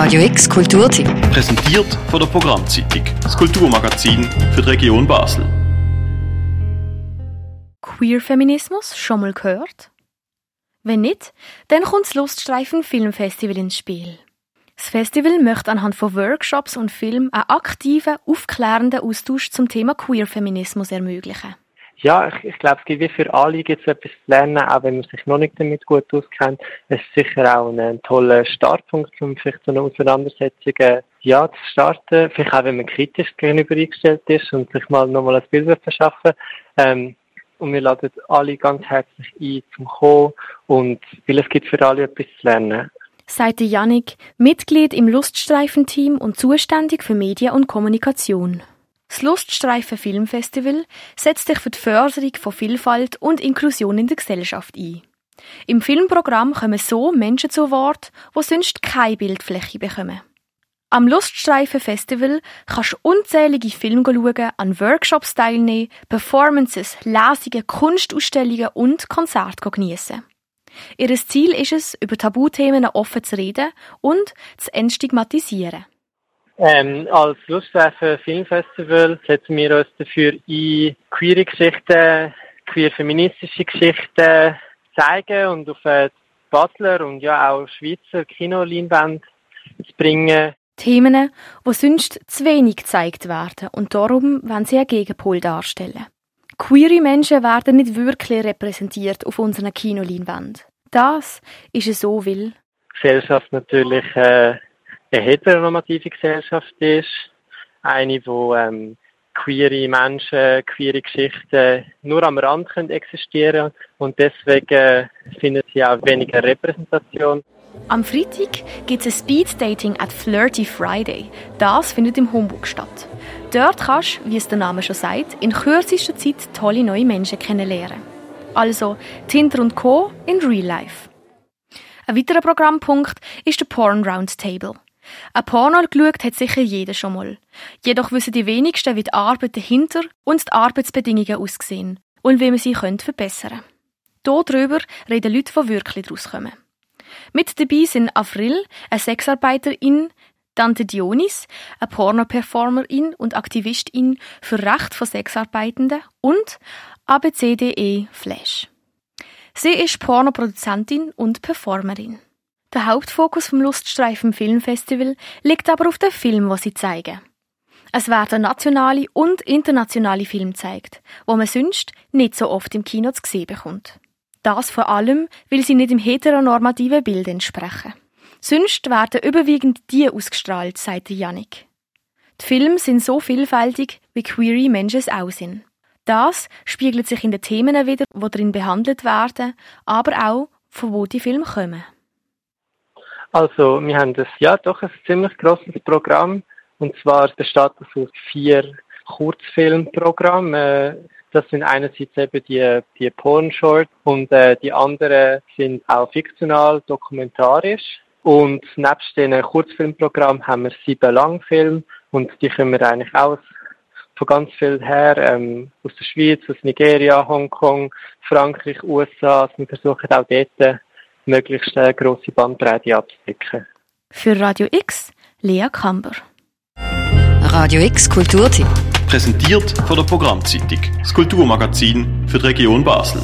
Radio X Kulturtipp. Präsentiert von der Programmzeitung, das Kulturmagazin für die Region Basel. Queer-Feminismus schon mal gehört? Wenn nicht, dann kommt das Luststreifen Filmfestival ins Spiel. Das Festival möchte anhand von Workshops und Filmen einen aktiven, aufklärenden Austausch zum Thema Queer-Feminismus ermöglichen. Ja, ich, ich glaube, es gibt wie für alle gibt's etwas zu lernen, auch wenn man sich noch nicht damit gut auskennt. Es ist sicher auch ein, ein toller Startpunkt, um vielleicht so eine Auseinandersetzung äh, ja, zu starten. Vielleicht auch, wenn man kritisch gegenüber eingestellt ist und sich mal nochmal ein Bild verschaffen ähm, und wir laden alle ganz herzlich ein zum Kommen und weil es gibt für alle etwas zu lernen. Sagte Yannick, Mitglied im Luststreifen-Team und zuständig für Medien und Kommunikation. Das Luststreifen Filmfestival setzt sich für die Förderung von Vielfalt und Inklusion in der Gesellschaft ein. Im Filmprogramm kommen so Menschen zu Wort, die sonst keine Bildfläche bekommen. Am Luststreifen Festival kannst du unzählige Filme schauen, an Workshops teilnehmen, Performances, Lesungen, Kunstausstellungen und Konzerte geniessen. Ihr Ziel ist es, über Tabuthemen offen zu reden und zu entstigmatisieren. Ähm, als Luststreifen Filmfestival setzen wir uns dafür ein, queere Geschichten, queer feministische Geschichten zeigen und auf die Basler und ja auch Schweizer Kinoleinwände zu bringen. Themen, die sonst zu wenig gezeigt werden und darum wollen sie einen Gegenpol darstellen. Queere Menschen werden nicht wirklich repräsentiert auf unseren Kinoleinwänden. Das ist es so will. Gesellschaft natürlich äh, eine heteronormative Gesellschaft ist, eine, wo ähm, queere Menschen, queere Geschichten nur am Rand können existieren und deswegen finden sie auch weniger Repräsentation. Am Freitag gibt es ein Speed-Dating at Flirty Friday. Das findet im Homburg statt. Dort kannst, wie es der Name schon sagt, in kürzester Zeit tolle neue Menschen kennenlernen. Also Tinder und Co. in Real Life. Ein weiterer Programmpunkt ist der Porn Roundtable. Ein Porno geschaut hat sicher jeder schon mal. Jedoch wissen die wenigsten, wie die Arbeit dahinter und die Arbeitsbedingungen aussehen und wie man sie verbessern könnte. Darüber reden Leute, die wirklich daraus kommen. Mit dabei sind Avril, eine Sexarbeiterin, Tante Dionis, eine Porno-Performerin und Aktivistin für Recht von Sexarbeitenden und ABCDE Flash. Sie ist Pornoproduzentin und Performerin. Der Hauptfokus vom Luststreifen Filmfestival liegt aber auf den Film, was sie zeigen. Es werden nationale und internationale Filme gezeigt, wo man sonst nicht so oft im Kino zu sehen bekommt. Das vor allem, weil sie nicht im heteronormativen Bild entsprechen. Sonst werden überwiegend die ausgestrahlt, sagte Yannick. Die Filme sind so vielfältig, wie queere Menschen auch sind. Das spiegelt sich in den Themen wieder, die darin behandelt werden, aber auch, von wo die Filme kommen. Also, wir haben das, ja, doch ein ziemlich grosses Programm. Und zwar besteht das aus vier Kurzfilmprogrammen. Äh, das sind einerseits eben die, die Porn-Short und äh, die anderen sind auch fiktional, dokumentarisch. Und nebst den Kurzfilmprogramm haben wir sieben Langfilme und die wir eigentlich aus von ganz viel her, ähm, aus der Schweiz, aus Nigeria, Hongkong, Frankreich, USA. Also wir versuchen auch dort möglichst eine grosse Bandbreite abzudecken. Für Radio X, Lea Kamber. Radio X Kulturtipp. Präsentiert von der Programmzeitung, das Kulturmagazin für die Region Basel.